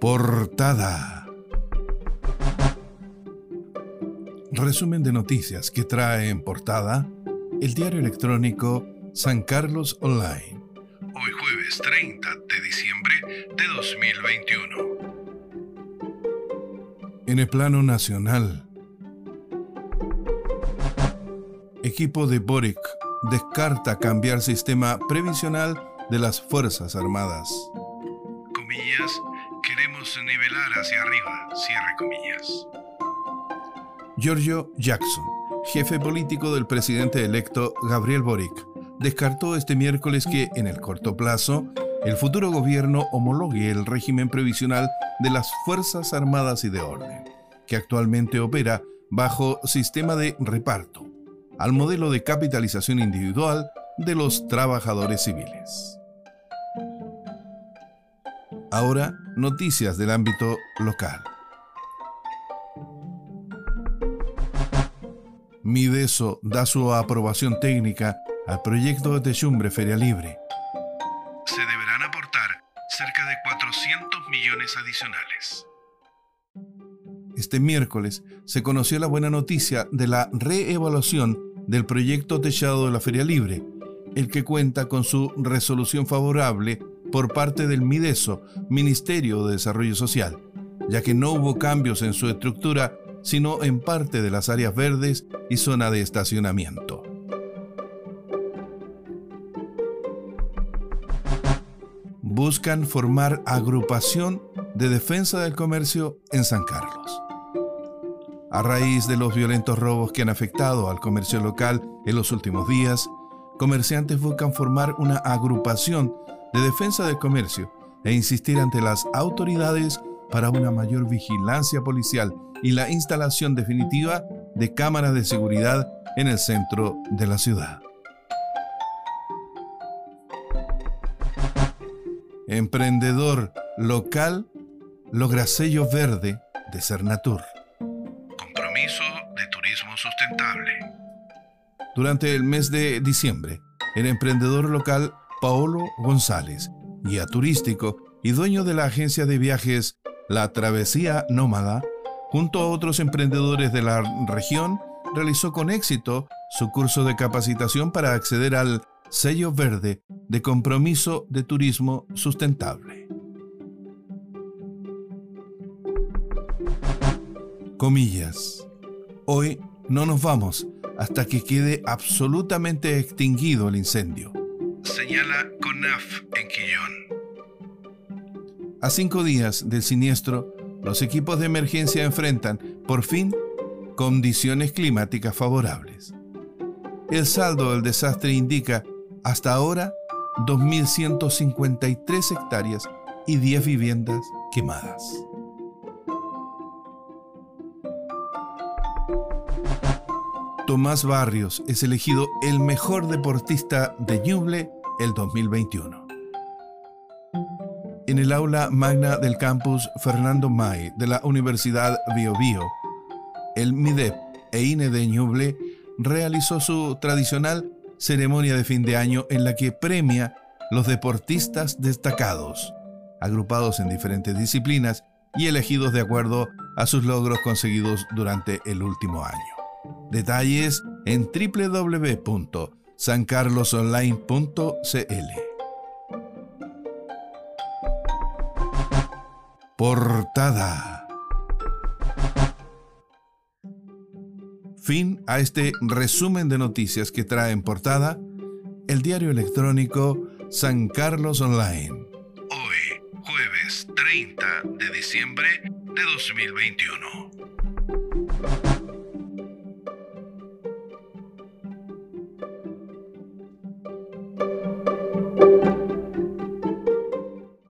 Portada. Resumen de noticias que trae en portada el diario electrónico San Carlos Online. Hoy jueves 30 de diciembre de 2021. En el plano nacional, equipo de Boric descarta cambiar sistema previsional de las Fuerzas Armadas. Comillas, queremos nivelar hacia arriba, cierre comillas. Giorgio Jackson, jefe político del presidente electo Gabriel Boric, descartó este miércoles que, en el corto plazo, el futuro gobierno homologue el régimen previsional de las Fuerzas Armadas y de Orden, que actualmente opera bajo sistema de reparto, al modelo de capitalización individual de los trabajadores civiles. Ahora, noticias del ámbito local. Mideso da su aprobación técnica al proyecto de Techumbre Feria Libre. Se deberán aportar cerca de 400 millones adicionales. Este miércoles se conoció la buena noticia de la reevaluación del proyecto techado de la Feria Libre, el que cuenta con su resolución favorable por parte del MIDESO, Ministerio de Desarrollo Social, ya que no hubo cambios en su estructura, sino en parte de las áreas verdes y zona de estacionamiento. Buscan formar agrupación de defensa del comercio en San Carlos. A raíz de los violentos robos que han afectado al comercio local en los últimos días, comerciantes buscan formar una agrupación de defensa del comercio e insistir ante las autoridades para una mayor vigilancia policial y la instalación definitiva de cámaras de seguridad en el centro de la ciudad. Emprendedor local logra sello verde de Cernatur de turismo sustentable. Durante el mes de diciembre, el emprendedor local Paolo González, guía turístico y dueño de la agencia de viajes La Travesía Nómada, junto a otros emprendedores de la región, realizó con éxito su curso de capacitación para acceder al sello verde de compromiso de turismo sustentable. Comillas. Hoy no nos vamos hasta que quede absolutamente extinguido el incendio. Señala CONAF en Quillón. A cinco días del siniestro, los equipos de emergencia enfrentan, por fin, condiciones climáticas favorables. El saldo del desastre indica, hasta ahora, 2.153 hectáreas y 10 viviendas quemadas. Tomás Barrios es elegido el mejor deportista de Ñuble el 2021. En el aula magna del campus Fernando May de la Universidad Bio Bio, el MIDEP e INE de Ñuble realizó su tradicional ceremonia de fin de año en la que premia los deportistas destacados, agrupados en diferentes disciplinas y elegidos de acuerdo a sus logros conseguidos durante el último año. Detalles en www.sancarlosonline.cl. Portada. Fin a este resumen de noticias que trae en portada el diario electrónico San Carlos Online. Hoy, jueves 30 de diciembre de 2021.